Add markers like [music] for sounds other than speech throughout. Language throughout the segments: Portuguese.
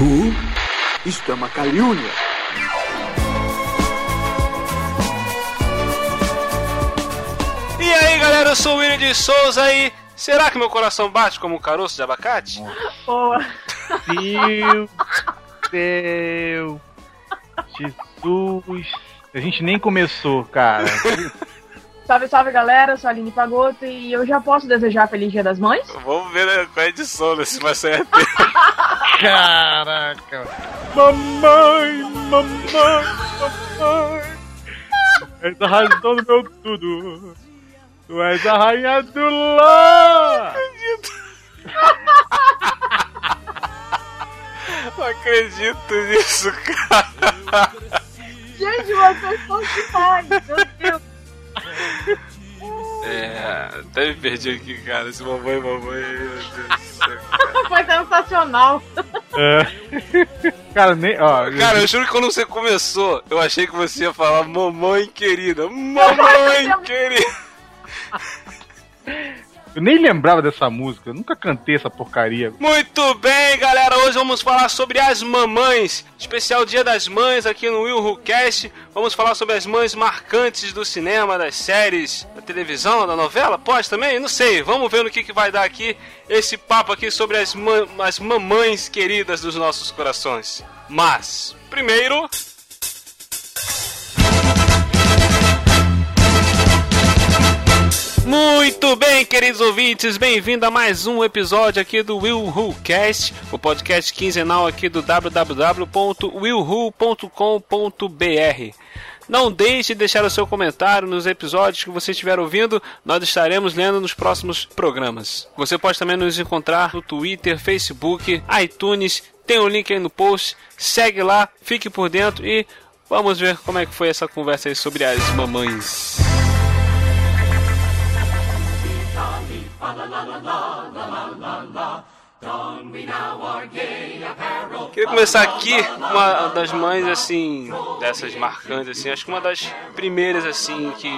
Who? Isto é uma calúnia. E aí galera, eu sou o William de Souza e será que meu coração bate como um caroço de abacate? Boa. Meu Deus! Jesus! A gente nem começou, cara. Salve, salve galera, eu sou a Aline Pagoto e eu já posso desejar Feliz Dia das Mães? Vamos ver né, qual é a edição, né, se vai sair Caraca! Mamãe, mamãe, mamãe! És a razão do meu tudo! Tu és a rainha do lar! Não acredito nisso, cara. Gente, vocês são demais, meu Deus. É, até me perdi aqui, cara. Esse mamãe, mamãe, meu Deus do céu, cara. Foi sensacional. É. Cara, nem. Ó, Cara, eu juro que quando você começou, eu achei que você ia falar mamãe querida. Mamãe [laughs] querida. Eu nem lembrava dessa música. Eu nunca cantei essa porcaria. Muito bem, galera. Hoje vamos falar sobre as mamães. Especial Dia das Mães aqui no Will Who Cast. Vamos falar sobre as mães marcantes do cinema, das séries, da televisão, da novela. Pode também? Não sei. Vamos ver no que, que vai dar aqui esse papo aqui sobre as, ma as mamães queridas dos nossos corações. Mas, primeiro. Muito bem, queridos ouvintes, bem-vindo a mais um episódio aqui do Will Who Cast, o podcast quinzenal aqui do www.willwho.com.br. Não deixe de deixar o seu comentário nos episódios que você estiver ouvindo, nós estaremos lendo nos próximos programas. Você pode também nos encontrar no Twitter, Facebook, iTunes, tem o um link aí no post, segue lá, fique por dentro e vamos ver como é que foi essa conversa aí sobre as mamães. Queria começar aqui com uma das mães assim, dessas marcantes assim, acho que uma das primeiras assim que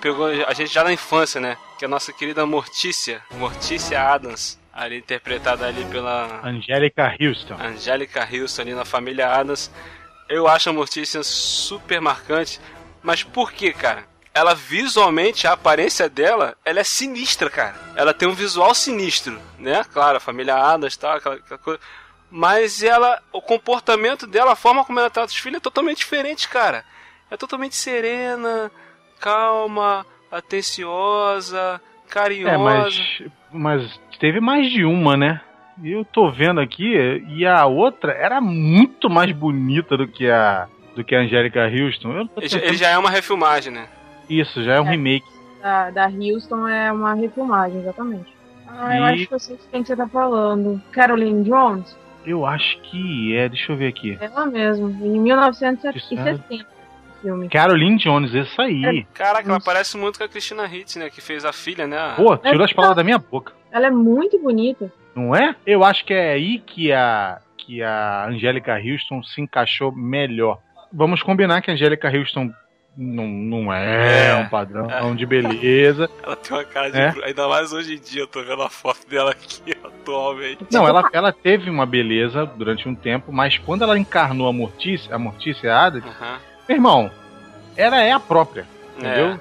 pegou a gente já na infância, né? Que é a nossa querida Mortícia, Mortícia Adams, ali interpretada ali pela Angélica Houston. Angélica Houston ali na família Adams. Eu acho a Mortícia super marcante, mas por que, cara? Ela visualmente, a aparência dela, ela é sinistra, cara. Ela tem um visual sinistro, né? Claro, a família Adams e tal, aquela, aquela, coisa. Mas ela, o comportamento dela, a forma como ela trata os filhos é totalmente diferente, cara. É totalmente serena, calma, atenciosa, carinhosa. É, mas, mas teve mais de uma, né? Eu tô vendo aqui, e a outra era muito mais bonita do que a do que a Angélica Houston. Tentando... Ele já é uma refilmagem, né? Isso, já é um é, remake. Da, da Houston é uma refilmagem, exatamente. Ah, eu acho que eu sei quem você tá falando. Caroline Jones? Eu acho que é, deixa eu ver aqui. Ela mesmo, em 1960. Filme. Caroline Jones, essa aí. Caraca, ela parece muito com a Christina Hitz, né? Que fez a filha, né? Pô, tirou as palavras da minha boca. Ela é muito bonita. Não é? Eu acho que é aí que a, que a Angélica Houston se encaixou melhor. Vamos combinar que a Angélica Houston não, não é, é, um padrão é. de beleza. [laughs] Ela tem uma cara de. É. Ainda mais hoje em dia, eu tô vendo a foto dela aqui [laughs] atualmente. Não, ela, ela teve uma beleza durante um tempo, mas quando ela encarnou a Mortícia, a Mortícia Adams, uhum. meu irmão, ela é a própria, entendeu? É.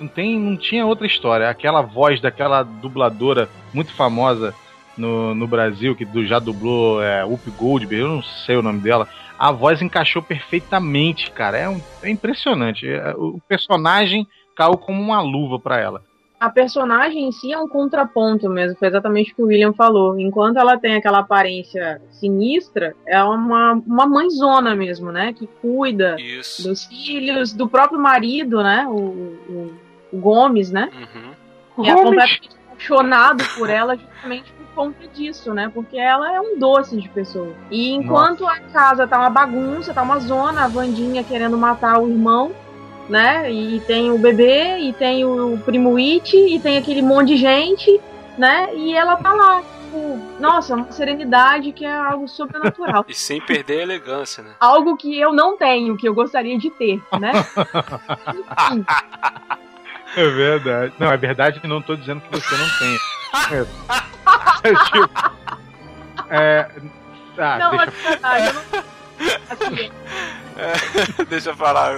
Não, tem, não tinha outra história. Aquela voz daquela dubladora muito famosa no, no Brasil, que já dublou é, Whoopi Goldberg, eu não sei o nome dela a voz encaixou perfeitamente, cara. É, um, é impressionante. É, o personagem caiu como uma luva para ela. A personagem em si é um contraponto mesmo, foi exatamente o que o William falou. Enquanto ela tem aquela aparência sinistra, é uma, uma mãezona mesmo, né? Que cuida Isso. dos filhos, do próprio marido, né? O, o, o Gomes, né? Uhum. E é completamente apaixonado por ela justamente conta disso, né? Porque ela é um doce de pessoa. E enquanto Nossa. a casa tá uma bagunça, tá uma zona, a Vandinha querendo matar o irmão, né? E tem o bebê, e tem o primo It, e tem aquele monte de gente, né? E ela tá lá, tipo, nossa, uma serenidade que é algo sobrenatural. [laughs] e sem perder a elegância, né? Algo que eu não tenho, que eu gostaria de ter, né? [laughs] É verdade. Não, é verdade que não tô dizendo que você não tem. É, é tipo. É, Ah, não, deixa... é verdade, eu não... Assim, é, deixa eu falar.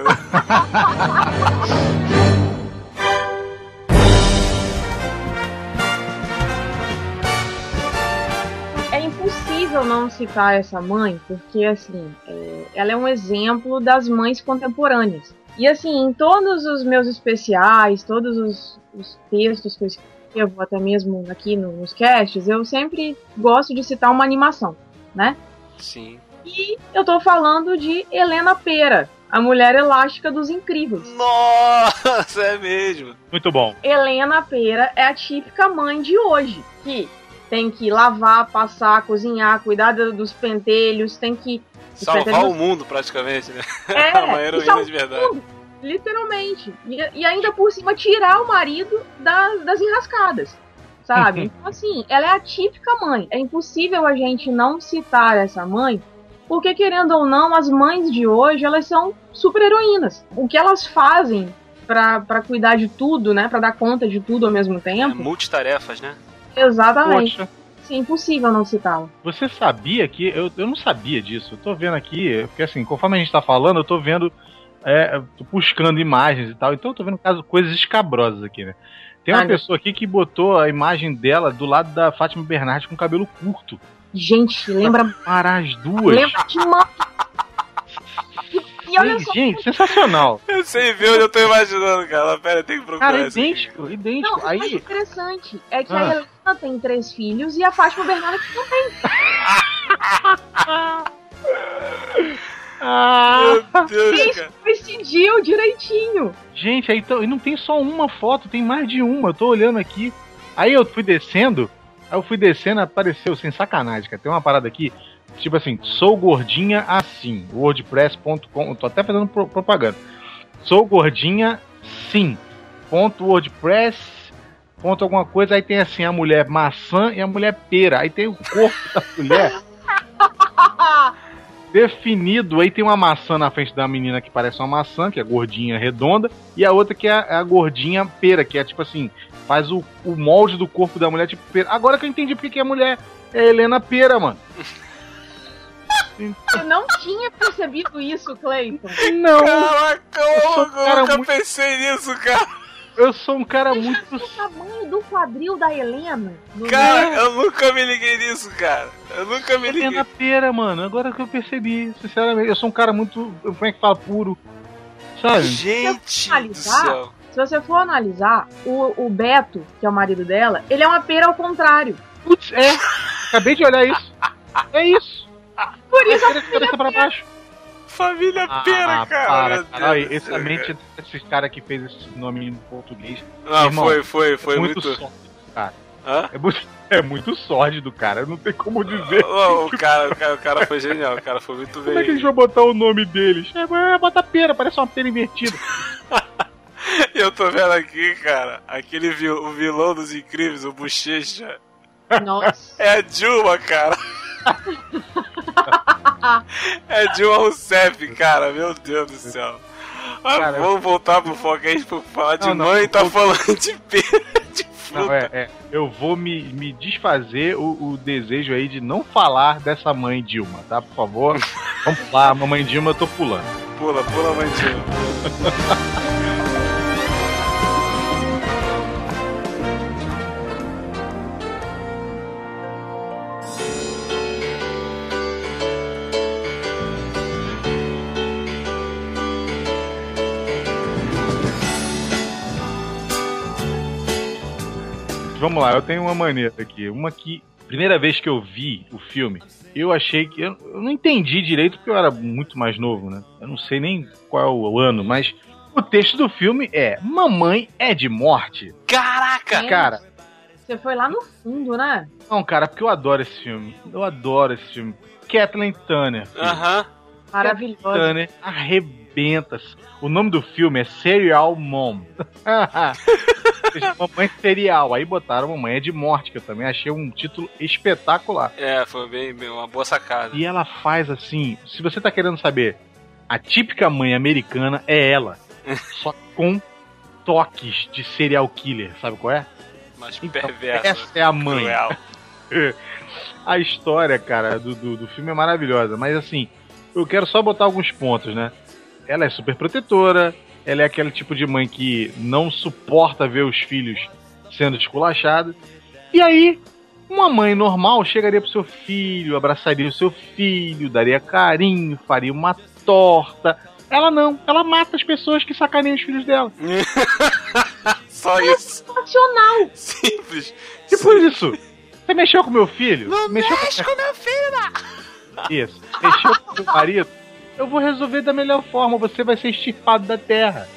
é impossível não citar essa mãe, porque assim, é, ela é um exemplo das mães contemporâneas. E assim, em todos os meus especiais, todos os, os textos que eu escrevo, até mesmo aqui no, nos casts, eu sempre gosto de citar uma animação, né? Sim. E eu tô falando de Helena Pera, a mulher elástica dos incríveis. Nossa, é mesmo. Muito bom. Helena Pera é a típica mãe de hoje, que tem que lavar, passar, cozinhar, cuidar dos pentelhos, tem que Salvar o mundo, praticamente, né? É, [laughs] uma heroína de verdade. Mundo, literalmente. E, e, ainda por cima tirar o marido da, das enrascadas. Sabe? então, assim, ela é a típica mãe. É impossível a gente não citar essa mãe, porque, querendo ou não, as mães de hoje, elas são super heroínas. O que elas fazem para cuidar de tudo, né? para dar conta de tudo ao mesmo tempo. É, multitarefas, né? Exatamente. Poxa. Sim, impossível não citá-la. Você sabia que. Eu, eu não sabia disso. Eu tô vendo aqui, porque assim, conforme a gente tá falando, eu tô vendo. É, tô buscando imagens e tal. Então eu tô vendo caso, coisas escabrosas aqui, né? Tem uma pessoa aqui que botou a imagem dela do lado da Fátima Bernardes com cabelo curto. Gente, lembra. Para as duas. Lembra demais. [laughs] E olha só. Gente, sensacional. [laughs] Eu sei ver onde eu tô imaginando, cara. Pera, tem que procurar. Cara, idêntico, idêntico. Não, Aí... interessante é que ah. a Helena tem três filhos e a Fátima Bernardes também. Ah, Meu Deus, cara. coincidiu direitinho. Gente, aí tô, não tem só uma foto, tem mais de uma. Eu tô olhando aqui. Aí eu fui descendo, aí eu fui descendo, apareceu, sem sacanagem, cara. Tem uma parada aqui Tipo assim, sou gordinha assim. WordPress.com. Tô até fazendo pro propaganda. Sou gordinha sim. Ponto WordPress. Ponto alguma coisa. Aí tem assim a mulher maçã e a mulher pera. Aí tem o corpo da [laughs] mulher. definido. Aí tem uma maçã na frente da menina que parece uma maçã, que é gordinha redonda, e a outra que é a, é a gordinha pera, que é tipo assim, faz o, o molde do corpo da mulher tipo pera. Agora que eu entendi porque que a mulher é Helena Pera, mano. [laughs] Eu não tinha percebido isso, Cleiton. Não. Caraca, eu, eu nunca muito... pensei nisso, cara. Eu sou um cara Você muito. o tamanho do quadril da Helena. Cara, meio. eu nunca me liguei nisso, cara. Eu nunca me liguei. É na pera, mano. Agora que eu percebi, sinceramente. Eu sou um cara muito. Como é que fala? Puro. Sabe? Gente. Se você for analisar, o, o Beto, que é o marido dela, ele é uma pera ao contrário. Putz, é. Acabei de olhar isso. É isso. Por isso a cabeça pra baixo. Família ah, Pera, cara. Para, esse mente desses caras que fez esse nome em português. Ah, irmão, foi, foi, foi é muito. muito... Sórdido, cara. Hã? É muito, é muito sórdido, cara. Não tem como dizer. Oh, o, cara, o, cara, o cara foi genial, o cara foi muito bem. Como é que a gente vai botar o nome deles? É, é bota pera, parece uma pera invertida. [laughs] Eu tô vendo aqui, cara, aquele vil, o vilão dos incríveis, o Bochecha. Nossa. É a Dilma, cara é Dilma Rousseff, cara, meu Deus do céu. Cara, vamos eu... voltar pro foco aí, pra falar de não, mãe, não, tá falando de pera, [laughs] de fruta. Não, é, é, eu vou me, me desfazer o, o, desejo aí de não falar dessa mãe Dilma, tá? Por favor, [laughs] vamos lá, mamãe Dilma, eu tô pulando. Pula, pula, mãe Dilma. [laughs] vamos lá, eu tenho uma maneira aqui. Uma que, primeira vez que eu vi o filme, eu achei que. Eu, eu não entendi direito porque eu era muito mais novo, né? Eu não sei nem qual é o ano, mas o texto do filme é: Mamãe é de morte. Caraca! Cara. Você foi lá no fundo, né? Não, cara, porque eu adoro esse filme. Eu adoro esse filme. Kathleen Turner. Aham. Uh -huh. Maravilhoso. Turner arrebenta. O nome do filme é Serial Mom. [laughs] Mamãe Serial. Aí botaram Mamãe é de Morte, que eu também achei um título espetacular. É, foi bem, bem uma boa sacada. E ela faz assim, se você tá querendo saber, a típica mãe americana é ela. [laughs] só com toques de serial killer, sabe qual é? Mais então, perversa. Essa é a mãe. [laughs] a história, cara, do, do, do, filme é maravilhosa, mas assim, eu quero só botar alguns pontos, né? Ela é super protetora, ela é aquele tipo de mãe que não suporta ver os filhos sendo esculachados. E aí, uma mãe normal chegaria pro seu filho, abraçaria o seu filho, daria carinho, faria uma torta. Ela não, ela mata as pessoas que sacaneiam os filhos dela. [laughs] Só isso. Nacional. Simples. E por isso, você mexeu com meu filho? Não mexeu mexe com, com meu filho, não. Isso. Mexeu com meu marido? Eu vou resolver da melhor forma. Você vai ser estipado da terra.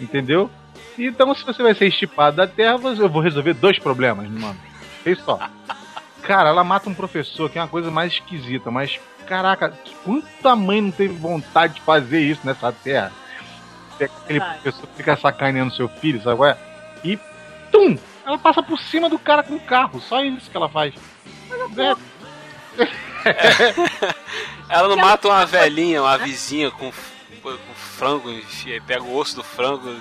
Entendeu? Então, se você vai ser estipado da terra, eu vou resolver dois problemas, mano. Fez só. Cara, ela mata um professor, que é uma coisa mais esquisita, mas caraca, quanta mãe não teve vontade de fazer isso nessa terra? Aquele Ai. professor fica sacaneando seu filho, sabe qual é? E tum! Ela passa por cima do cara com o carro, só isso que ela faz. É. [laughs] ela não mata uma velhinha, uma vizinha com, com frango, enfia, pega o osso do frango,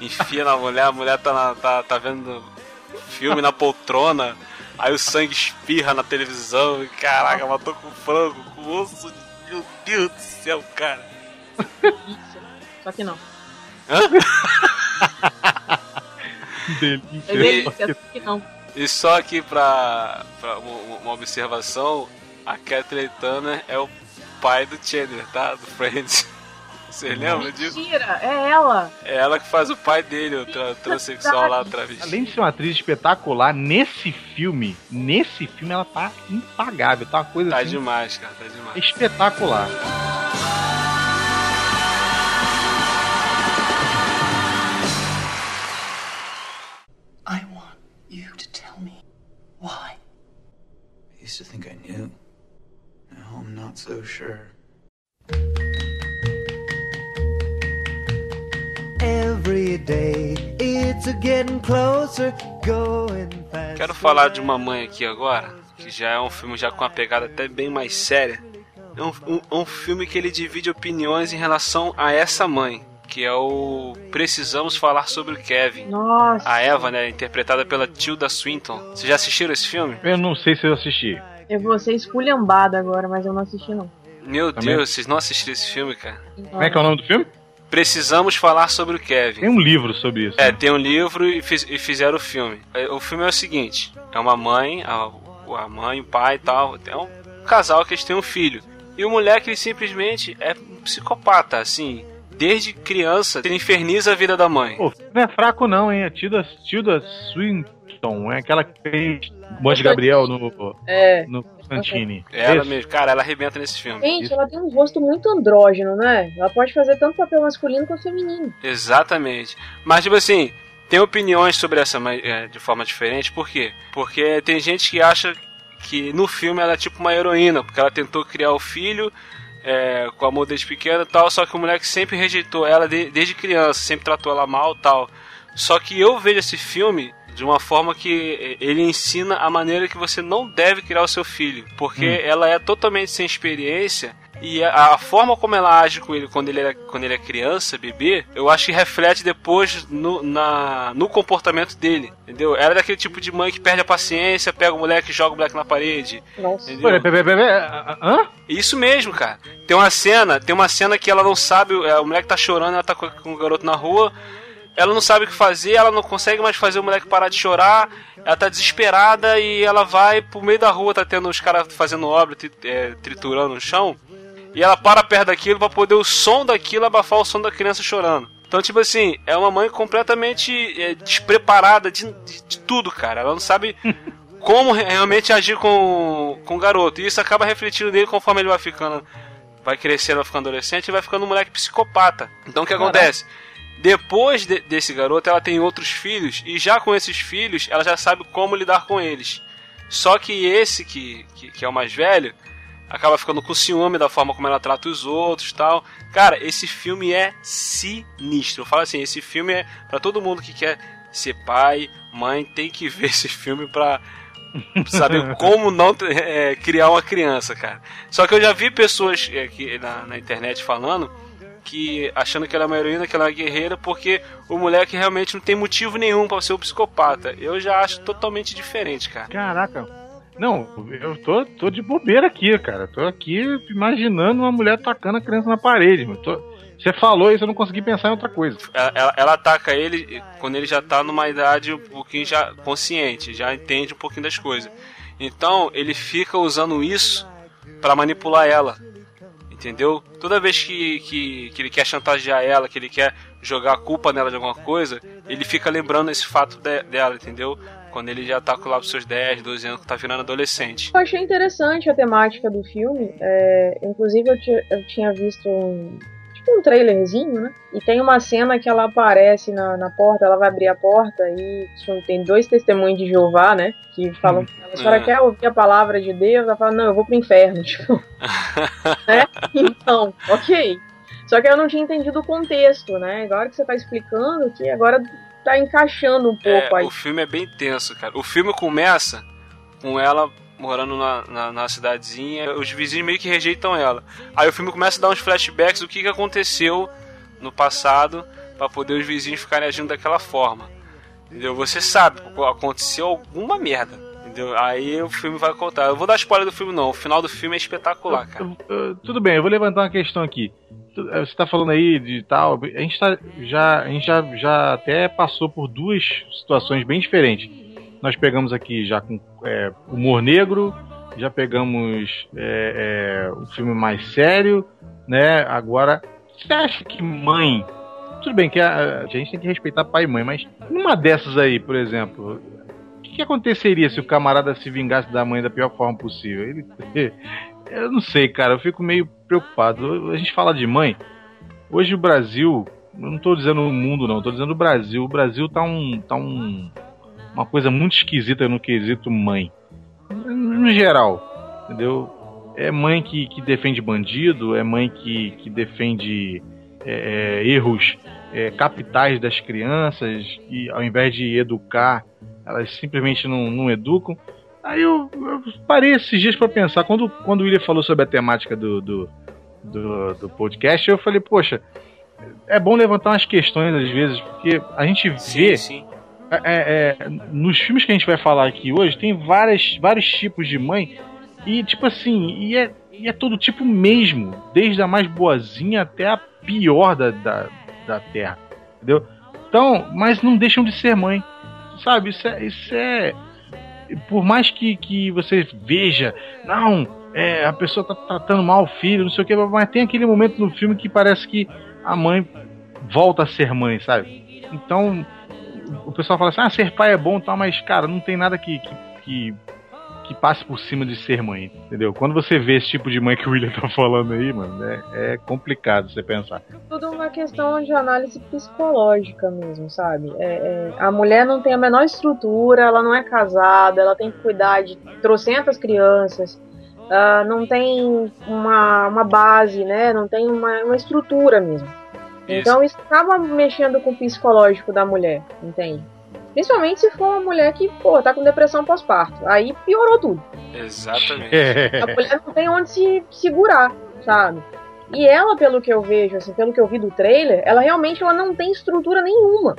enfia na mulher, a mulher tá, na, tá, tá vendo filme na poltrona, aí o sangue espirra na televisão, e caraca, matou com frango, com osso, meu Deus do céu, cara. [laughs] Só que não. Hã? [laughs] Delícia. Delícia, só que não. E só aqui pra, pra uma observação, a Kathleen Turner é o pai do Chandler, tá? Do Friends. [laughs] Você lembra disso? Mentira, é ela. É ela que faz o pai dele, o tra transexual lá, travesti. Além de ser uma atriz espetacular, nesse filme, nesse filme ela tá impagável, tá uma coisa tá assim. Tá demais, cara, tá demais. Espetacular. I want you to tell me why. I used to think I knew. I'm not so sure. Quero falar de uma mãe aqui agora, que já é um filme já com uma pegada até bem mais séria. É um, um, um filme que ele divide opiniões em relação a essa mãe, que é o Precisamos Falar sobre o Kevin. Nossa. A Eva, né, interpretada pela Tilda Swinton. Vocês já assistiram esse filme? Eu não sei se eu assisti. Eu vou ser esculhambada agora, mas eu não assisti não. Meu Também. Deus, vocês não assistiram esse filme, cara? Como é que é o nome do filme? Precisamos falar sobre o Kevin. Tem um livro sobre isso. É, né? tem um livro e, fiz, e, fizeram o filme. É, o filme é o seguinte: é uma mãe, a, a mãe, o pai e tal. É um casal que eles têm um filho. E o moleque ele simplesmente é um psicopata, assim. Desde criança, ele inferniza a vida da mãe. Pô, não é fraco não, hein? A Tilda, Tilda Swinton é aquela que fez Monte Gabriel no, é. no Santini. Ela mesmo, cara, ela arrebenta nesse filme. Gente, Isso. ela tem um rosto muito andrógeno, né? Ela pode fazer tanto papel masculino quanto feminino. Exatamente. Mas, tipo assim, tem opiniões sobre essa é, de forma diferente, por quê? Porque tem gente que acha que no filme ela é tipo uma heroína, porque ela tentou criar o filho é, com amor desde pequena e tal, só que o moleque sempre rejeitou ela de, desde criança, sempre tratou ela mal tal. Só que eu vejo esse filme de uma forma que ele ensina a maneira que você não deve criar o seu filho, porque hum. ela é totalmente sem experiência e a, a, forma como ela age com ele quando ele, é, quando ele é criança, bebê, eu acho que reflete depois no, na, no comportamento dele, entendeu? Ela é daquele tipo de mãe que perde a paciência, pega o moleque e joga o moleque na parede. Nossa. Entendeu? Bebê, bebê, Hã? Isso mesmo, cara. Tem uma cena, tem uma cena que ela não sabe, é, o moleque tá chorando, ela tá com, com o garoto na rua, ela não sabe o que fazer, ela não consegue mais fazer o moleque parar de chorar, ela tá desesperada e ela vai pro meio da rua, tá tendo os caras fazendo obra, é, triturando no chão, e ela para perto daquilo para poder o som daquilo abafar o som da criança chorando. Então, tipo assim, é uma mãe completamente é, despreparada de, de, de, tudo, cara. Ela não sabe [laughs] como realmente agir com, com o garoto. E isso acaba refletindo nele conforme ele vai ficando, vai crescendo, vai ficando adolescente e vai ficando um moleque psicopata. Então, o que Caraca. acontece? Depois de, desse garoto, ela tem outros filhos, e já com esses filhos, ela já sabe como lidar com eles. Só que esse, que, que, que é o mais velho, acaba ficando com ciúme da forma como ela trata os outros tal. Cara, esse filme é sinistro. Eu falo assim, esse filme é para todo mundo que quer ser pai, mãe, tem que ver esse filme pra saber [laughs] como não é, criar uma criança, cara. Só que eu já vi pessoas aqui na, na internet falando que achando que ela é uma heroína, que ela é uma guerreira, porque o moleque realmente não tem motivo nenhum para ser um psicopata. Eu já acho totalmente diferente, cara. Caraca. Não, eu tô, tô de bobeira aqui, cara. Tô aqui imaginando uma mulher tacando a criança na parede. Tô... Você falou isso, eu não consegui pensar em outra coisa. Ela, ela, ela, ataca ele quando ele já tá numa idade um pouquinho já consciente, já entende um pouquinho das coisas. Então ele fica usando isso para manipular ela. Entendeu? Toda vez que, que, que, ele quer chantagear ela, que ele quer jogar a culpa nela de alguma coisa, ele fica lembrando esse fato de, dela, entendeu? Quando ele já tá com lá os seus 10, 12 anos, que tá virando adolescente. Eu achei interessante a temática do filme. É, inclusive, eu, eu tinha visto um, tipo um trailerzinho, né? E tem uma cena que ela aparece na, na porta, ela vai abrir a porta e tem dois testemunhos de Jeová, né? Que falam, hum. a senhora é. quer ouvir a palavra de Deus? Ela fala, não, eu vou pro inferno, [laughs] tipo. [laughs] né? Então, ok. Só que eu não tinha entendido o contexto, né? Agora que você tá explicando, que agora tá encaixando um pouco é, aí. O filme é bem tenso, cara. O filme começa com ela morando na, na, na, cidadezinha, os vizinhos meio que rejeitam ela. Aí o filme começa a dar uns flashbacks do que, que aconteceu no passado para poder os vizinhos ficarem agindo daquela forma. Entendeu? Você sabe, aconteceu alguma merda. Entendeu? Aí o filme vai contar. Eu vou dar spoiler do filme, não. O final do filme é espetacular, cara. tudo bem, eu vou levantar uma questão aqui. Eh, você tá falando aí de tal. A gente, tá, já, a gente já, já até passou por duas situações bem diferentes nós pegamos aqui já com é, humor negro, já pegamos é, é, um filme mais sério, né? Agora, você acha que mãe. Tudo bem que a, a, gente tem que respeitar pai e mãe, mas numa dessas aí, por exemplo, o que, que aconteceria se o camarada se vingasse da mãe da pior forma possível? Ele, [laughs] eu não sei, cara, eu fico meio preocupado. A gente fala de mãe. Hoje o Brasil, eu não estou dizendo o mundo, não, estou dizendo o Brasil. O Brasil tá um, tá um uma coisa muito esquisita no quesito mãe. No geral, entendeu? É mãe que, que defende bandido, é mãe que, que defende é, é, erros é, capitais das crianças, e ao invés de educar, elas simplesmente não, não educam. Aí eu, eu parei esses dias para pensar, quando, quando o William falou sobre a temática do, do, do, do podcast, eu falei, poxa, é bom levantar umas questões às vezes, porque a gente vê sim, sim. É, é, é, nos filmes que a gente vai falar aqui hoje, tem várias, vários tipos de mãe. E, tipo assim, e é, e é todo tipo mesmo. Desde a mais boazinha até a pior da, da, da Terra. Entendeu? Então, mas não deixam de ser mãe. Sabe? Isso é. Isso é por mais que, que você veja, não, é, a pessoa tá tratando mal o filho, não sei o que, mas tem aquele momento no filme que parece que a mãe volta a ser mãe, sabe? Então, o pessoal fala assim, ah, ser pai é bom, tá, mas, cara, não tem nada que, que, que, que, passe por cima de ser mãe, entendeu? Quando você vê esse tipo de mãe que o William tá falando aí, mano, é, é complicado você pensar. Tudo uma questão de análise psicológica mesmo, sabe? É, é, a mulher não tem a menor estrutura, ela não é casada, ela tem que cuidar de trocentas crianças, uh, não tem uma, uma base, né? Não tem uma, uma estrutura mesmo. Então isso acaba mexendo com o psicológico da mulher, entende? Principalmente se for uma mulher que, pô, tá com depressão pós-parto. Aí piorou tudo. Exatamente. A mulher não tem onde se segurar, sabe? E ela, pelo que eu vejo, assim, pelo que eu vi do trailer, ela realmente ela não tem estrutura nenhuma.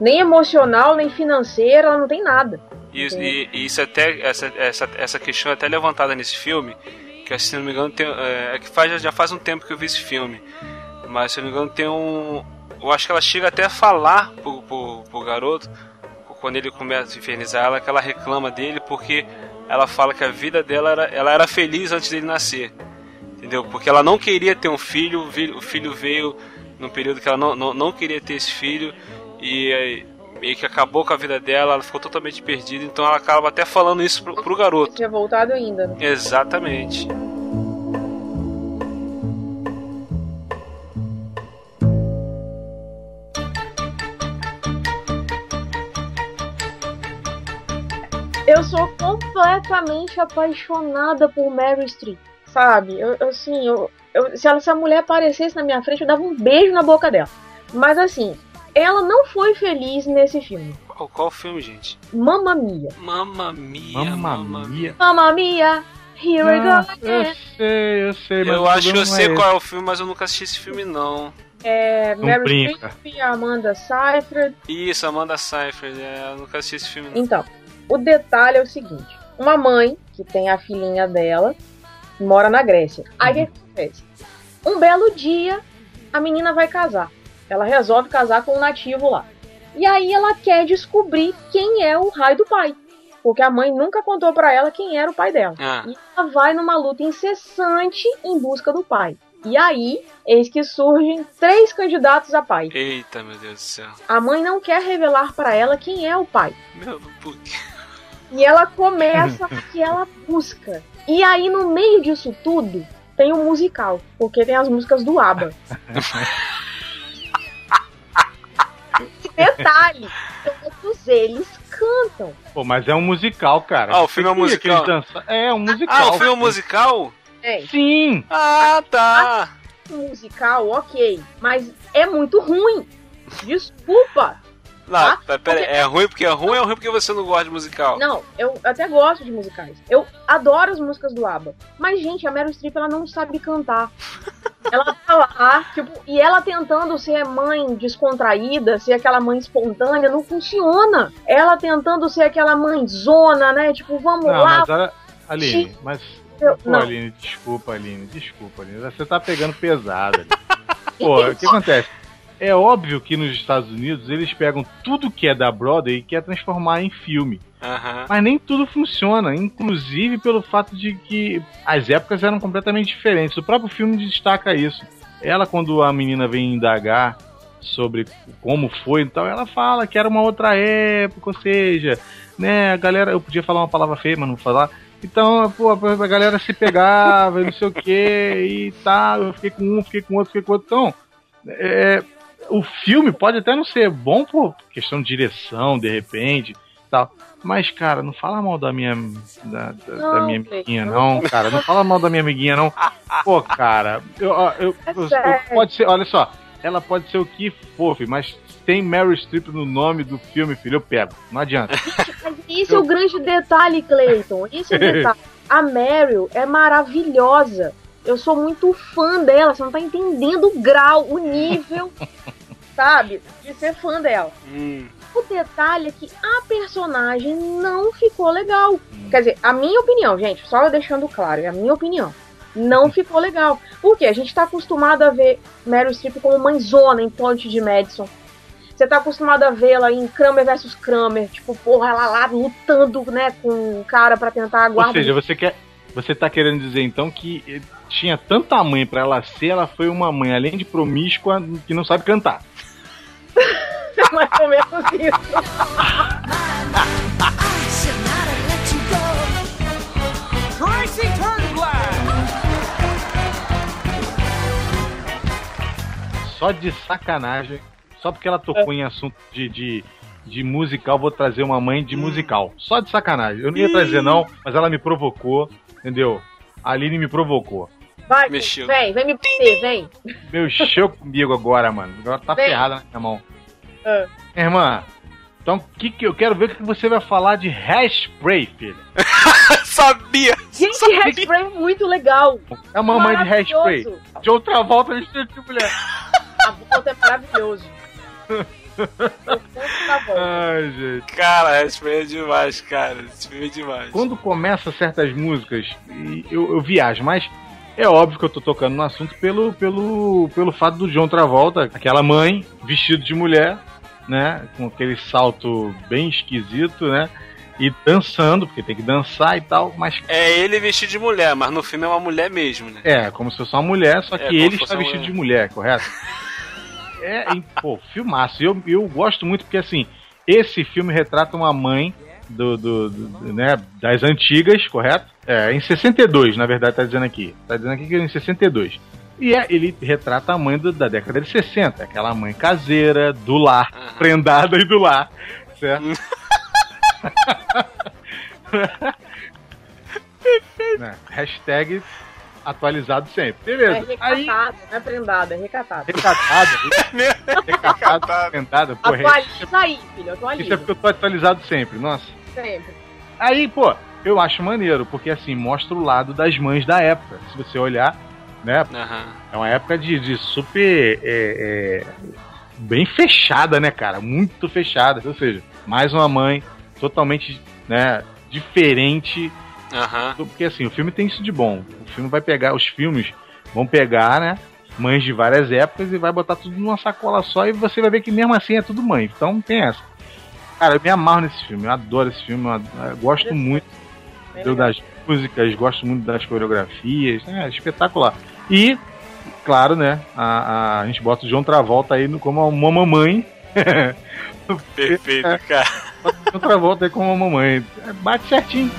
Nem emocional, nem financeira, ela não tem nada. Isso, e, e, isso até, essa, essa, essa questão é até levantada nesse filme, que se não me engano, tem, é, é que faz, já faz um tempo que eu vi esse filme. Mas se eu não me engano tem um. Eu acho que ela chega até a falar pro, pro, pro garoto, quando ele começa a infernizar ela, que ela reclama dele porque ela fala que a vida dela era, ela era feliz antes dele nascer. Entendeu? Porque ela não queria ter um filho, o filho veio num período que ela não, não, não queria ter esse filho e meio que acabou com a vida dela, ela ficou totalmente perdida, então ela acaba até falando isso pro, pro garoto. Tinha voltado ainda. Né? Exatamente. Eu sou completamente apaixonada por Meryl Streep, sabe? Eu, assim, eu, eu, se, ela, se a mulher aparecesse na minha frente, eu dava um beijo na boca dela. Mas assim, ela não foi feliz nesse filme. Qual, qual filme, gente? Mamma Mia. Mamma Mia. Mamma Mia. Mamma Mia. Here we go. Ah, eu sei, eu sei. Mas eu acho que eu sei é qual é o filme, mas eu nunca assisti esse filme, não. É, Mary Streep, Amanda Seyfried. Isso, Amanda Seyfried. É, eu nunca assisti esse filme, não. Então, o detalhe é o seguinte: uma mãe que tem a filhinha dela, mora na Grécia. Aí o que acontece? Um belo dia, a menina vai casar. Ela resolve casar com um nativo lá. E aí ela quer descobrir quem é o raio do pai. Porque a mãe nunca contou para ela quem era o pai dela. Ah. E ela vai numa luta incessante em busca do pai. E aí, eis que surgem três candidatos a pai. Eita, meu Deus do céu. A mãe não quer revelar para ela quem é o pai. Meu, por quê? E ela começa que ela busca. E aí, no meio disso tudo, tem o musical. Porque tem as músicas do ABBA. E [laughs] detalhe, todos eles cantam. Pô, mas é um musical, cara. Ah, o filme é um musical? eles dançam- É um Ah, musical. o filme é um musical? É, Sim! Ah, tá. musical, ok. Mas é muito ruim. Desculpa. Não, tá, pera porque- é ruim porque é ruim ou é ruim porque você não gosta de musical? Não, eu até gosto de musicais. Eu adoro as músicas do ABBA. Mas, gente, a Meryl Streep, ela não sabe cantar. [laughs] ela tá lá, tipo, e ela tentando ser mãe descontraída, ser aquela mãe espontânea, não funciona. Ela tentando ser aquela mãe zona, né? Tipo, vamos Não, lá. mas olha. Aline, mas. eu- Pô, não. Aline, desculpa, Aline, desculpa, Aline. Você tá pegando pesado ali. [laughs] Pô, o que acontece? É óbvio que nos Estados Unidos eles pegam tudo que é da Broadway e quer transformar em filme. Aham. Mas nem tudo funciona, inclusive pelo fato de que as épocas eram completamente diferentes. O próprio filme destaca isso. Ela, quando a menina vem indagar sobre como foi e tal, ela fala que era uma outra época, ou seja, né, a galera, eu podia falar uma palavra feia, mas não vou falar. Então, pô, a galera se pegava, não sei o que, e tal, eu fiquei com um, fiquei com outro, fiquei com outro. Então, é, o filme pode até não ser bom por questão de direção, de repente, tal. Mas, cara, não fala mal da minha da, da- da Não, minha Cleiton, amiguinha, não. não, cara. Não fala mal da minha amiguinha, não. Pô, cara, eu, eu- eu- É eu- sério. pode ser, olha só, ela pode ser o que for, filho, mas tem Meryl Streep no nome do filme, filho, eu pego. Não adianta. Mas esse é o grande detalhe, Clayton. Esse é o [laughs] detalhe. A Meryl é maravilhosa. Eu sou muito fã dela. Você não tá entendendo o grau, o nível, [laughs] sabe? De ser fã dela. Hum. O detalhe é que a personagem não ficou legal. Quer dizer, a minha opinião, gente, só deixando claro, é a minha opinião. Não ficou legal. Por quê? A gente tá acostumado a ver Meryl Streep como mãezona em Ponte de Madison. Você tá acostumado a vê-la em Kramer versus Kramer, tipo, porra, ela lá lutando, né, com o cara pra tentar Ou guardar. seja, você quer. Você tá querendo dizer então que tinha tanta mãe pra ela ser, ela foi uma mãe, além de promíscua, que não sabe cantar. [laughs] mais ou menos isso. Só de sacanagem, só porque ela tocou em assunto de, de, de musical, vou trazer uma mãe de musical. Só de sacanagem. Eu não ia trazer, não, mas ela me provocou, entendeu? A Aline me provocou. Vai, Mexeu. vem, vem me bater, vem. Mexeu comigo agora, mano. Agora tá Vem. ferrada na minha mão. Ah. Irmã, então que que eu quero ver o que você vai falar de hairspray, filha. [laughs] Sabia! Gente, Sabia. Hairspray é muito legal. É a mamãe de hairspray. De outra volta, vestida de mulher. A volta é maravilhoso. [laughs] Ai, gente. Cara, esse filme é demais, cara. Esse filme é demais. Quando começa certas músicas, e eu, eu viajo, mas é óbvio que eu tô tocando no assunto pelo, pelo, pelo fato do John Travolta, aquela mãe, vestido de mulher, né? Com aquele salto bem esquisito, né? E dançando, porque tem que dançar e tal, mas É ele vestido de mulher, mas no filme é uma mulher mesmo, né? é, como se fosse uma mulher, só que É, ele está vestido uma- de mulher, correto? [laughs] É, em- pô, filmaço. Eu, eu gosto muito porque, assim, esse filme retrata uma mãe do, do, do- né, das antigas, correto? É, em 62, na verdade, tá dizendo aqui. Tá dizendo aqui que é em 62. E é, ele retrata a mãe do- da década de 60, aquela mãe caseira, do lar, prendada e do lar, certo? [laughs] [laughs] né? Hashtag atualizado sempre. É Beleza. Aí, recatada, não é prendada, é recatada. recatada, [laughs] recatada, prendada, porra. Atualiza aí, filho, Isso é atualiza. porque eu tô atualizado sempre, nossa. Sempre. Aí, pô, eu acho maneiro, porque assim, mostra o lado das mães da época. Se você olhar, né, Aham. é uma época de, de super. é, é, bem fechada, né, cara? Muito fechada. Ou seja, mais uma mãe totalmente, né, diferente Uhum. Porque assim, o filme tem isso de bom. O filme vai pegar, os filmes vão pegar, né? Mães de várias épocas e vai botar tudo numa sacola só e você vai ver que mesmo assim é tudo mãe. Então tem essa. Cara, eu me amarro nesse filme, eu adoro esse filme, eu gosto muito das músicas, gosto muito das coreografias, é espetacular. E, claro, né, a, a, a gente bota o João Travolta aí como uma mamãe. [laughs] Perfeito, cara. João Travolta aí como uma mamãe. Bate certinho.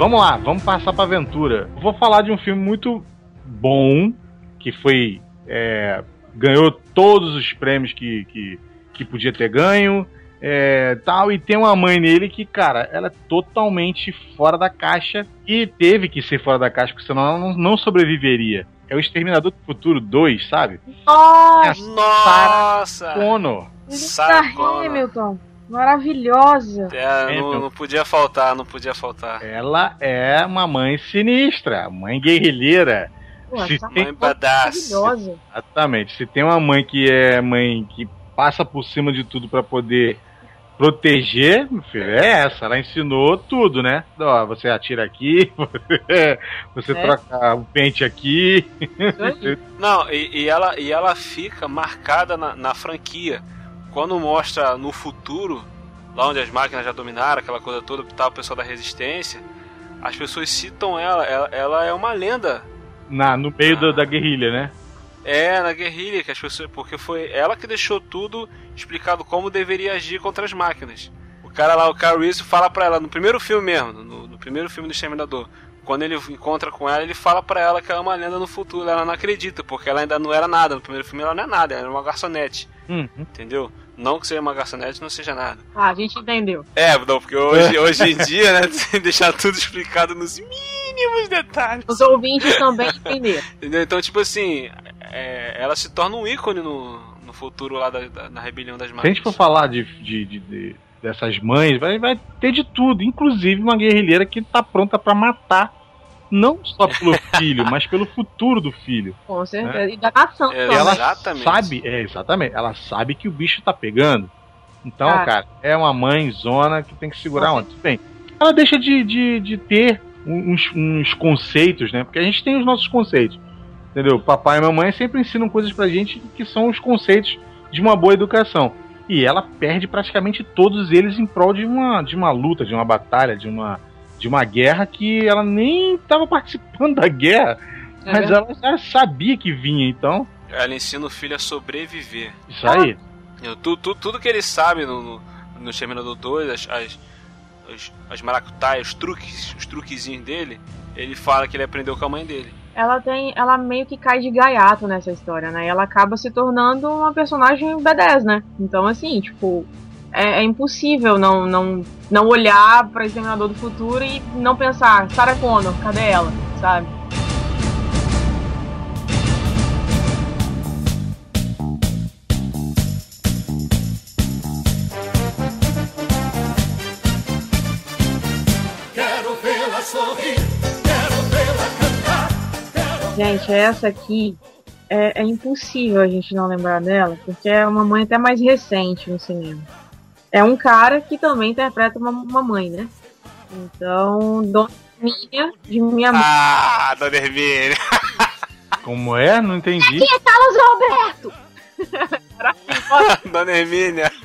Vamos lá, vamos passar pra aventura. Vou falar de um filme muito bom, que foi. É, ganhou todos os prêmios que, que, que podia ter ganho. É, tal, e tem uma mãe nele que, cara, ela é totalmente fora da caixa e teve que ser fora da caixa, porque senão ela não, não sobreviveria. É o Exterminador do Futuro 2, sabe? Nossa! É Nossa! Connor. Sarah Hamilton. Maravilhosa. É, não, não, podia faltar, não podia faltar. Ela é uma mãe sinistra, mãe guerrilheira. Pô, Se tem... mãe badass. Maravilhosa. Exatamente. Se tem uma mãe que é mãe que passa por cima de tudo para poder proteger, meu filho, é essa. Ela ensinou tudo, né? Ó, você atira aqui, [laughs] você, é. troca o pente aqui. Não, e, e, ela, e ela fica marcada na, na franquia quando mostra no futuro, lá onde as máquinas já dominaram, aquela coisa toda, tá o pessoal da resistência, as pessoas citam ela, ela, ela é uma lenda. Na, no meio ah. da guerrilha, né? É, na guerrilha, que as pessoas. Porque foi ela que deixou tudo explicado como deveria agir contra as máquinas. O cara lá, o Carl Reese, fala pra ela, no primeiro filme mesmo, no, no primeiro filme do Exterminador, quando ele encontra com ela, ele fala para ela que ela é uma lenda no futuro. Ela não acredita, porque ela ainda não era nada. No primeiro filme ela não é nada, ela era uma garçonete. Uhum. Entendeu? Não que seja uma garçonete não seja nada. Ah, a gente entendeu. É, não, porque hoje, hoje em dia, né, tem [laughs] deixar tudo explicado nos mínimos detalhes. Os ouvintes também entenderam. Entendeu? Então, tipo assim, é, ela se torna um ícone no, no futuro lá da, da, na rebelião das máquinas. Se a gente for falar de, de, de, de dessas mães, vai, vai ter de tudo, inclusive uma guerrilheira que tá pronta para matar não só pelo [laughs] filho, mas pelo futuro do filho. Com certeza. Né? E da nação. É, ela exatamente. sabe, é, exatamente. Ela sabe que o bicho tá pegando. Então, cara, cara é uma mãe zona que tem que segurar onde? Bem, ela deixa de, de, de ter uns, uns, conceitos, né? Porque a gente tem os nossos conceitos. Entendeu? Papai e mamãe sempre ensinam coisas pra gente que são os conceitos de uma boa educação. E ela perde praticamente todos eles em prol de uma, de uma luta, de uma batalha, de uma, de uma guerra que ela nem estava participando da guerra, é mas ela já sabia que vinha, então. Ela ensina o filho a sobreviver. Isso aí. tudo, tudo, tudo que ele sabe no, no, no Terminador 2, as, as, as, as maracutaias, os truques, os truquezinhos dele, ele fala que ele aprendeu com a mãe dele. Ela tem. Ela meio que cai de gaiato nessa história, né? E ela acaba se tornando uma personagem B10, né? Então, assim, tipo, é, é, impossível não, não, não olhar para Exterminador do Futuro e não pensar, Sarah Connor, cadê ela? Sabe? Gente, essa aqui é, é impossível a gente não lembrar dela, porque é uma mãe até mais recente no cinema é um cara que também interpreta uma, uma mãe, né? Então, Dona Hermínia, de minha mãe. Ah, Dona Hermínia! [laughs] Como é? Não entendi. Aqui é Carlos Roberto! [laughs] Dona Hermínia! [laughs]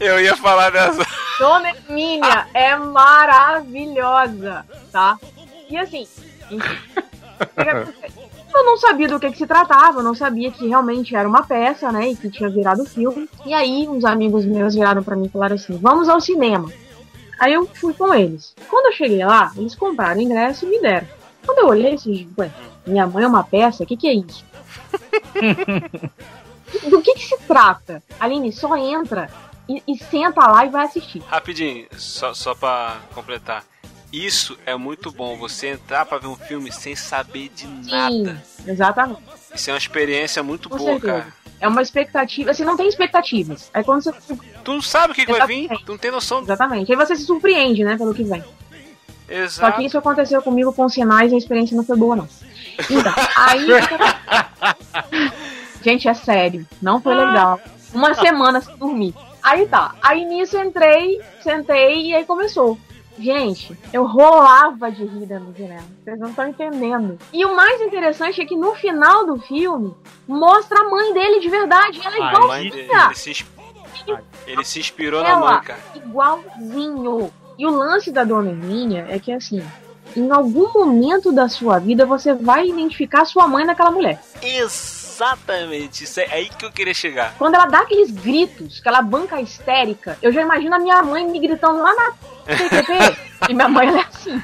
Eu ia falar dessa. Dona Hermínia é maravilhosa, tá? E assim, eu não sabia do que, que se tratava, eu não sabia que realmente era uma peça, né? E que tinha virado filme. E aí, uns amigos meus viraram para mim e falaram assim: vamos ao cinema. Aí eu fui com eles. Quando eu cheguei lá, eles compraram ingresso e me deram. Quando eu olhei, assim, ué, minha mãe é uma peça? O que, que é isso? [laughs] do que, que se trata? Aline, só entra e, e, senta lá e vai assistir. Rapidinho, só, só pra completar. Isso é muito bom, você entrar para ver um filme sem saber de nada. Sim, exatamente. Isso é uma experiência muito Com boa, certeza. cara. É uma expectativa, você não tem expectativas. Aí quando você. Tu não sabe o que, que vai vir, tu não tem noção. Exatamente. Aí você se surpreende, né, pelo que vem. Exato. Só que isso aconteceu comigo com sinais e a experiência não foi boa, não. Então, aí. [laughs] Gente, é sério. Não foi legal. Uma semana sem dormir. Aí tá. Aí nisso entrei, sentei e aí começou. Gente, eu rolava de rir dentro do cinema. Vocês não estão entendendo. E o mais interessante é que no final do filme mostra a mãe dele de verdade. Ela é igualzinha. Ele se, ele se inspirou ela, na mãe, cara. Igualzinho. E o lance da Dona Hermínia é que assim, em algum momento da sua vida você vai identificar sua mãe naquela mulher. Exatamente, isso é aí que eu queria chegar. Quando ela dá aqueles gritos, que ela banca histérica, eu já imagino a minha mãe me gritando lá na PQP. [laughs] e minha mãe ela é assim.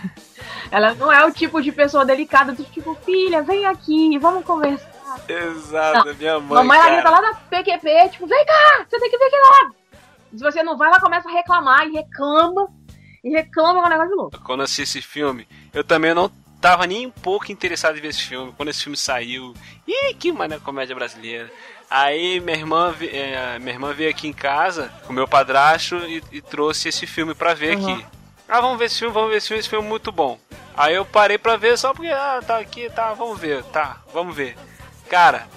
Ela não é o tipo de pessoa delicada do tipo, filha, vem aqui, vamos conversar. Exato, não. minha mãe. Mamãe ela grita lá na PQP, tipo, vem cá, você tem que vir aqui lá. Se você não vai, ela começa a reclamar e reclama e reclama com o negócio de louco. Quando eu assisti esse filme, eu também não tava nem um pouco interessado em ver esse filme. Quando esse filme saiu, ih, que mané comédia brasileira. Aí minha irmã, é, minha irmã veio aqui em casa com meu padrasto e, e trouxe esse filme pra ver uhum. aqui. Ah, vamos ver esse filme, vamos ver esse filme, esse filme é muito bom. Aí eu parei pra ver só porque, ah, tá aqui, tá, vamos ver, tá, vamos ver. Cara,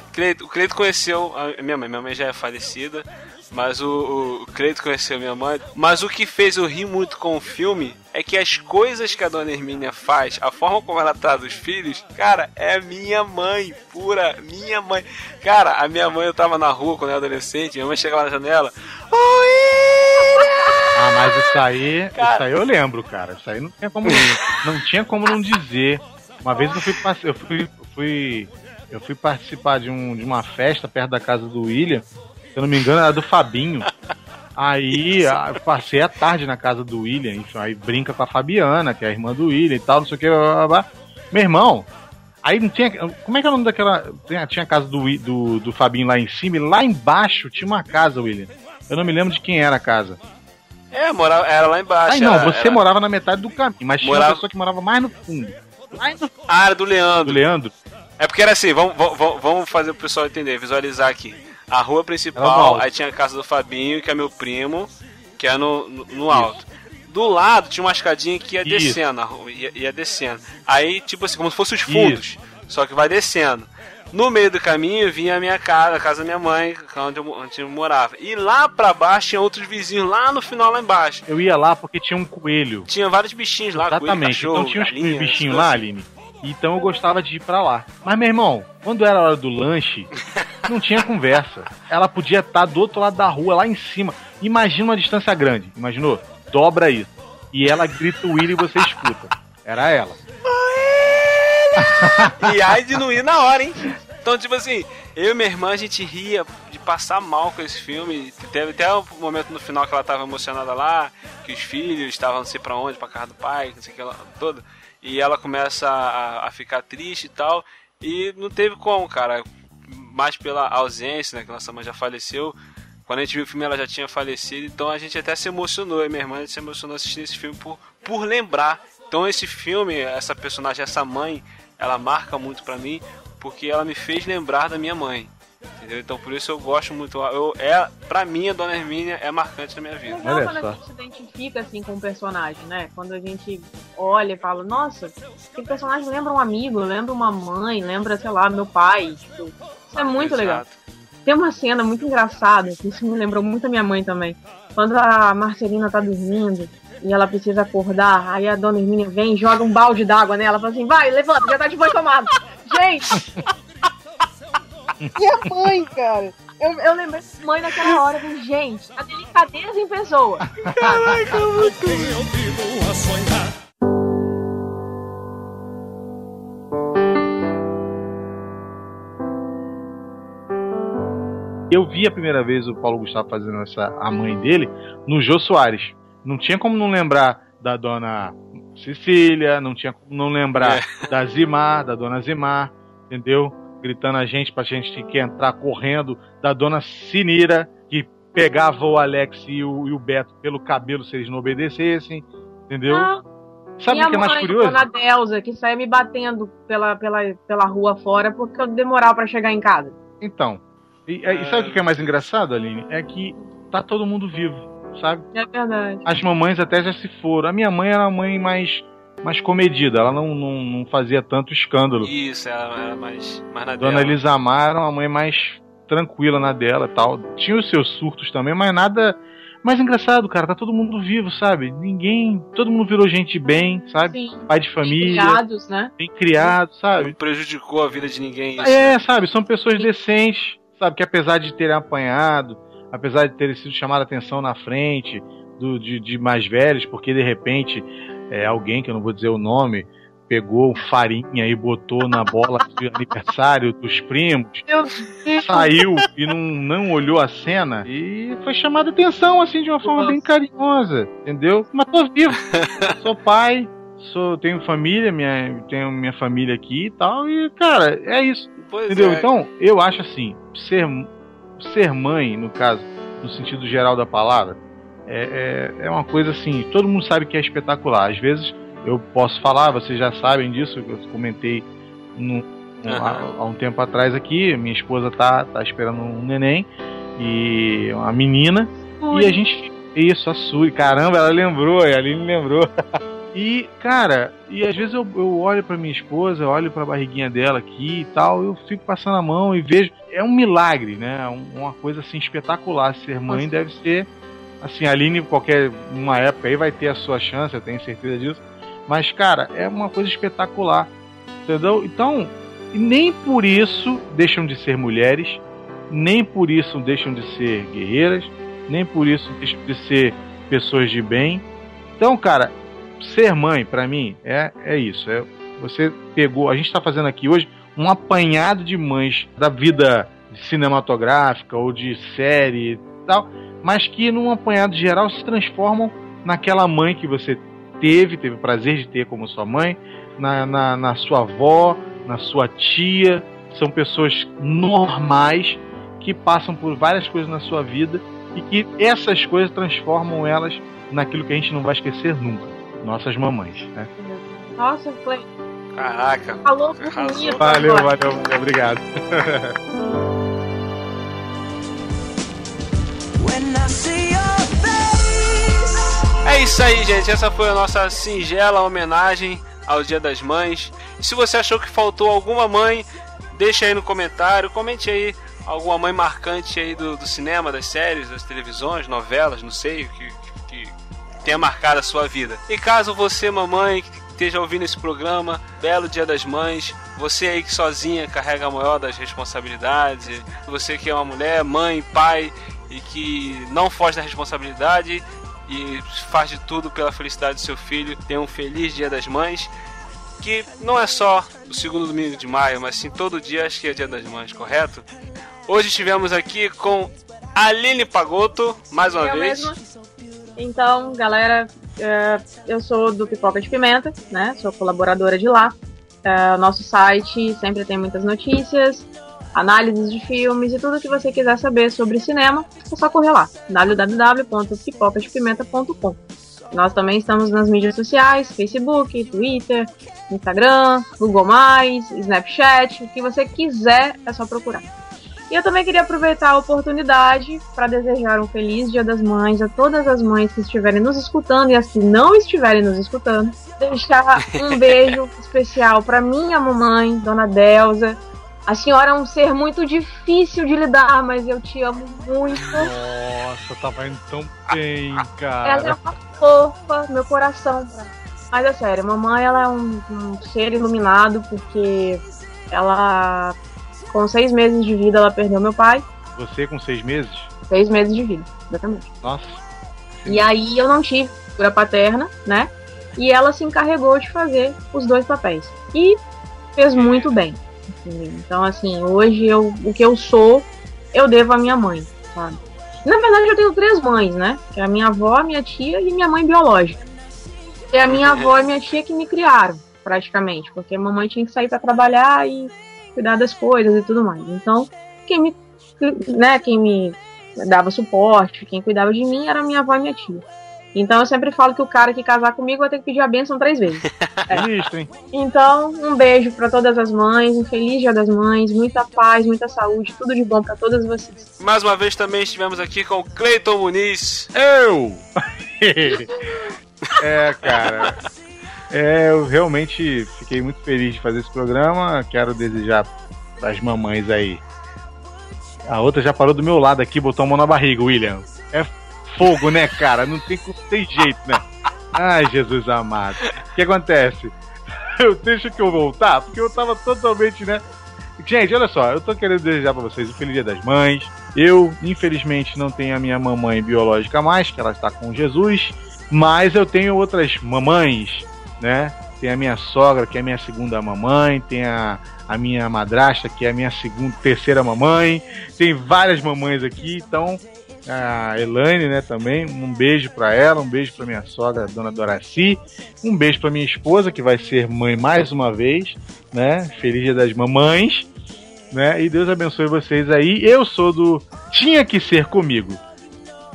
o Cleito conheceu a minha mãe, minha mãe já é falecida, mas o, o Cleito conheceu minha mãe. Mas o que fez eu rir muito com o filme é que as coisas que a dona Hermínia faz, a forma como ela trata os filhos, cara, é minha mãe, pura minha mãe. Cara, a minha mãe, eu tava na rua quando eu era adolescente, minha mãe chegava na janela. Oi! Ah, mas isso aí, cara... isso aí eu lembro, cara. Isso aí não tinha como, não tinha como não dizer. Uma vez eu fui, eu fui, fui eu fui participar de, um, de uma festa perto da casa do William se eu não me engano, era do Fabinho. Aí a, passei a tarde na casa do William, enfim, aí brinca com a Fabiana, que é a irmã do William e tal, não sei o que. Blá, blá, blá. Meu irmão, aí não tinha. Como é que é o nome daquela. Tinha, tinha a casa do, do, do Fabinho lá em cima e lá embaixo tinha uma casa, William. Eu não me lembro de quem era a casa. É, morava, era lá embaixo. Aí não, você era... morava na metade do caminho, mas tinha morava... uma pessoa que morava mais no fundo. Mais no... Ah, era do Leandro. Do Leandro? É porque era assim, vamos, vamos, vamos fazer o pessoal entender, visualizar aqui a rua principal, aí tinha a casa do Fabinho, que é meu primo, que é no, no, no alto. Do lado tinha uma escadinha que ia Isso. descendo, rua, ia, ia, descendo. Aí, tipo assim, como se fossem os fundos, Isso. só que vai descendo. No meio do caminho vinha a minha casa, a casa da minha mãe, onde eu, onde eu morava. E lá pra baixo tinha outros vizinhos, lá no final, lá embaixo. Eu ia lá porque tinha um coelho. Tinha vários bichinhos lá, Exatamente. Coelho, cachorro, então tinha uns bichinhos lá, Aline. Então eu gostava de ir para lá. Mas, meu irmão, quando era a hora do lanche, [laughs] não tinha conversa. Ela podia estar do outro lado da rua, lá em cima. Imagina uma distância grande. Imaginou? Dobra isso. E ela grita o Willy e você escuta. Era ela. [laughs] e ai de não ir na hora, hein? Então, tipo assim, eu e minha irmã, a gente ria de passar mal com esse filme. Teve até um momento no final que ela tava emocionada lá, que os filhos estavam não sei pra onde, pra casa do pai, não sei o que lá, toda e ela começa a, a, ficar triste e tal. E não teve como, cara. Mais pela ausência, né? Que nossa mãe já faleceu. Quando a gente viu o filme, ela já tinha falecido. Então a gente até se emocionou. E minha irmã se emocionou assistindo esse filme por, por lembrar. Então esse filme, essa personagem, essa mãe, ela marca muito pra mim. Porque ela me fez lembrar da minha mãe. Entendeu? Então por isso eu gosto muito. Eu, é, pra mim, a Dona Hermínia é marcante na minha vida. Legal Olha quando só. a gente se identifica assim com o personagem, né? Quando a gente olha e fala, nossa, aquele personagem lembra um amigo, lembra uma mãe, lembra, sei lá, meu pai. Tipo, isso é muito Exato. legal. Tem uma cena muito engraçada, que isso me lembrou muito a minha mãe também. Quando a Marcelina tá dormindo e ela precisa acordar, aí a dona Hermínia vem e joga um balde d'água nela, fala assim, vai, levanta, já tá de banho tomado. Gente! Minha mãe, cara. Eu, eu lembrei da mãe naquela hora, falei, gente, a delicadeza em pessoa. Caraca, muito. Eu vi a primeira vez o Paulo Gustavo fazendo essa a mãe dele no Jô Soares. Não tinha como não lembrar da dona Cecília, não tinha como não lembrar é. da Zimar, da dona Zimar, entendeu? Gritando a gente pra gente que entrar correndo, da dona Sinira, que pegava o Alex e o, e o Beto pelo cabelo se eles não obedecessem, entendeu? Ah, Sabe o que é mais curioso? Dona Delza, que saia me batendo pela, pela, pela rua fora porque eu demorava para chegar em casa. Então, e, e sabe o que é mais engraçado, Aline? É que tá todo mundo vivo, sabe? É verdade. As mamães até já se foram. A minha mãe era a mãe mais mais comedida, ela não, não, não fazia tanto escândalo. Isso, ela era mais, mais na Dona dela. Elisamar era uma mãe mais tranquila na dela tal. Tinha os seus surtos também, mas nada. Mas engraçado, cara, tá todo mundo vivo, sabe? Ninguém. Todo mundo virou gente bem, sabe? Sim. Pai de família, Criados, né? bem criado, sabe? Não prejudicou a vida de ninguém isso. É, sabe? São pessoas decentes, sabe? Que apesar de terem apanhado, apesar de terem sido chamada atenção na frente do, de, de mais velhos, porque de repente é, alguém, que eu não vou dizer o nome, pegou farinha e botou na bola de aniversário dos primos, saiu e não, não olhou a cena e foi chamada atenção, assim, de uma forma bem carinhosa, entendeu? Mas tô vivo, [laughs] sou pai, sou, tenho família, minha, tenho minha família aqui e tal, e cara, é isso. Pois Entendeu? é. Então, eu acho assim, ser, ser mãe, no caso, no sentido geral da palavra, é, é, é uma coisa assim, todo mundo sabe que é espetacular. Às vezes eu posso falar, vocês já sabem disso, eu comentei num- num- há, Aham. há um tempo atrás aqui, minha esposa tá, tá esperando um neném e uma menina, e a gente. Isso, a Suri, caramba, ela lembrou, a Aline lembrou. [laughs] E, cara, e às vezes eu, eu olho pra minha esposa, eu olho pra barriguinha dela aqui e tal, eu fico passando a mão e vejo. É um milagre, né? Um- Uma coisa assim espetacular. Ser mãe Nossa. deve ser. Assim, a Aline, qualquer uma época aí vai ter a sua chance, eu tenho certeza disso. Mas, cara, é uma coisa espetacular. Entendeu? Então, nem por isso deixam de ser mulheres, nem por isso deixam de ser guerreiras, nem por isso deixam de ser pessoas de bem. Então, cara, ser mãe, pra mim, é, é isso. É, você pegou. A gente tá fazendo aqui hoje um apanhado de mães da vida cinematográfica ou de série e tal, mas que num apanhado geral se transformam naquela mãe que você teve, teve o prazer de ter como sua mãe, na, na, na sua avó, na sua tia. São pessoas normais que passam por várias coisas na sua vida e que essas coisas transformam elas naquilo que a gente não vai esquecer nunca. Nossas mamães, né? Nossa, foi. Caraca. Falou bonito. Valeu, valeu, obrigado. [laughs] isso aí, gente. Essa foi a nossa singela homenagem ao Dia das Mães. Se você achou que faltou alguma mãe, deixa aí no comentário. Comente aí alguma mãe marcante aí do, do cinema, das séries, das televisões, novelas, não sei, o que, que tenha marcado a sua vida. E caso você, mamãe, que esteja ouvindo esse programa, belo Dia das Mães, você aí que sozinha carrega a maior das responsabilidades, você que é uma mulher, mãe, pai e que não foge da responsabilidade e faz de tudo pela felicidade do seu filho, tenha um feliz Dia das Mães, que não é só o segundo domingo de maio, mas sim todo dia acho que é Dia das Mães, correto? Hoje estivemos aqui com Aline Pagotto, mais uma Eu vez. mesma. Então, galera, é, eu sou do Pipoca de Pimenta, né? Sou colaboradora de lá. É, o nosso site sempre tem muitas notícias, análises de filmes e tudo que você quiser saber sobre cinema, é só correr lá. www.pipocadepimenta.com Nós também estamos nas mídias sociais, Facebook, Twitter, Instagram, Google+, Snapchat, o que você quiser é só procurar. E eu também queria aproveitar a oportunidade para desejar um feliz Dia das Mães a todas as mães que estiverem nos escutando e as que não estiverem nos escutando. Deixar um [laughs] beijo especial para minha mamãe, Dona Delza. A senhora é um ser muito difícil de lidar, mas eu te amo muito. Nossa, tava indo tão bem, Ela é cara. uma fofa, meu coração. cara. Mas é sério, mamãe ela é um, um ser iluminado porque ela, com seis meses de vida, ela perdeu meu pai. Você com seis meses? Seis meses de vida, exatamente. Nossa. E aí eu não tive cura paterna, né? E ela se encarregou de fazer os dois papéis. E fez muito bem. Entendeu? Então, assim, hoje eu, o que eu sou, eu devo à minha mãe, sabe? Na verdade, eu tenho três mães, né? Que é a minha avó, a minha tia e minha mãe biológica. E a minha avó e minha tia que me criaram, praticamente. Porque a mamãe tinha que sair para trabalhar e cuidar das coisas e tudo mais. Então, quem me, né, quem me dava suporte, quem cuidava de mim era minha avó e minha tia. Então eu sempre falo que o cara que casar comigo vai ter que pedir a bênção três vezes. [laughs] Sinistro, hein? Então, um beijo para todas as mães, um feliz Dia das Mães, muita paz, muita saúde, tudo de bom para todas vocês. Mais uma vez também estivemos aqui com Cleiton Muniz. Eu! [laughs] é, cara. É, eu realmente fiquei muito feliz de fazer esse programa. Quero desejar para as mamães aí. A outra já parou do meu lado aqui, botou a mão na barriga, William. Fogo, né, cara? Não tem, tem jeito, né? Ai, Jesus amado. O que acontece? Eu deixo que eu voltar, porque eu tava totalmente, né? Gente, olha só, eu tô querendo desejar para vocês o Feliz Dia das Mães. Eu, infelizmente, não tenho a minha mamãe biológica mais, que ela está com Jesus, mas eu tenho outras mamães, né? Tem a minha sogra, que é a minha segunda mamãe, tem a, a minha madrasta, que é a minha segunda, terceira mamãe, tem várias mamães aqui, então a Elaine, né, também. Um beijo para ela, um beijo para minha sogra, dona Doraci, um beijo para minha esposa que vai ser mãe mais uma vez, né? Feliz Dia das Mamães, né? E Deus abençoe vocês aí. Eu sou do tinha que ser comigo.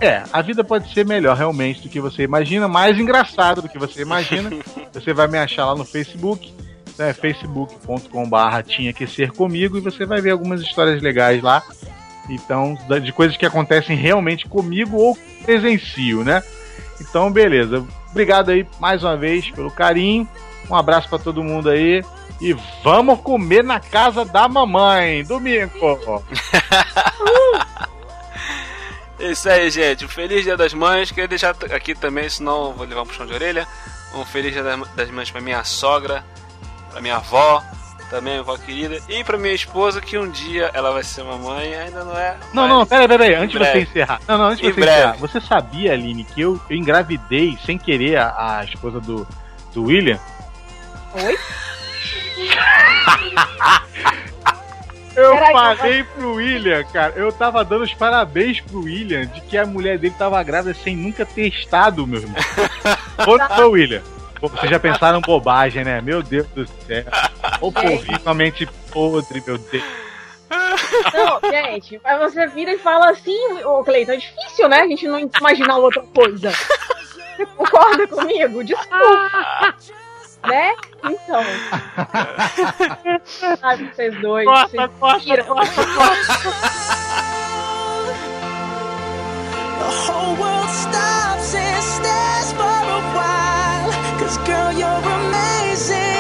É, a vida pode ser melhor realmente do que você imagina, mais engraçado do que você imagina. [laughs] você vai me achar lá no Facebook, né, facebook.com/barra tinha que ser comigo e você vai ver algumas histórias legais lá então, de coisas que acontecem realmente comigo ou presencio, né? Então, beleza. Obrigado aí mais uma vez pelo carinho. Um abraço para todo mundo aí. E vamos comer na casa da mamãe, domingo. [laughs] Isso aí, gente. Um feliz Dia das Mães. Queria deixar aqui também, senão vou levar um puxão de orelha. Um feliz Dia das Mães para minha sogra, para minha avó, também avó querida, e pra minha esposa, que um dia ela vai ser mamãe, ainda não é. Não, não, peraí, peraí, antes de você encerrar. Não, não, antes de você breve. encerrar. Você sabia, Aline, que eu, eu engravidei sem querer a, a esposa do, do William? Oi? [laughs] Eu Peraí, falei pro William, cara, eu tava dando os parabéns pro William de que a mulher dele tava grávida sem nunca ter estado, meu irmão. [laughs] Ô, William. Vocês já pensaram bobagem, né? Meu Deus do céu. O povo com a mente podre, meu Deus. Não, gente, aí você vira e fala assim, ô Cleiton, é difícil, né? A gente não imaginar outra coisa. Você concorda comigo? Desculpa. né? Então. Sabe, vocês dois. Corta, vocês corta, viram. corta, corta. The whole world stops and stares for a while. Cause girl, you're amazing.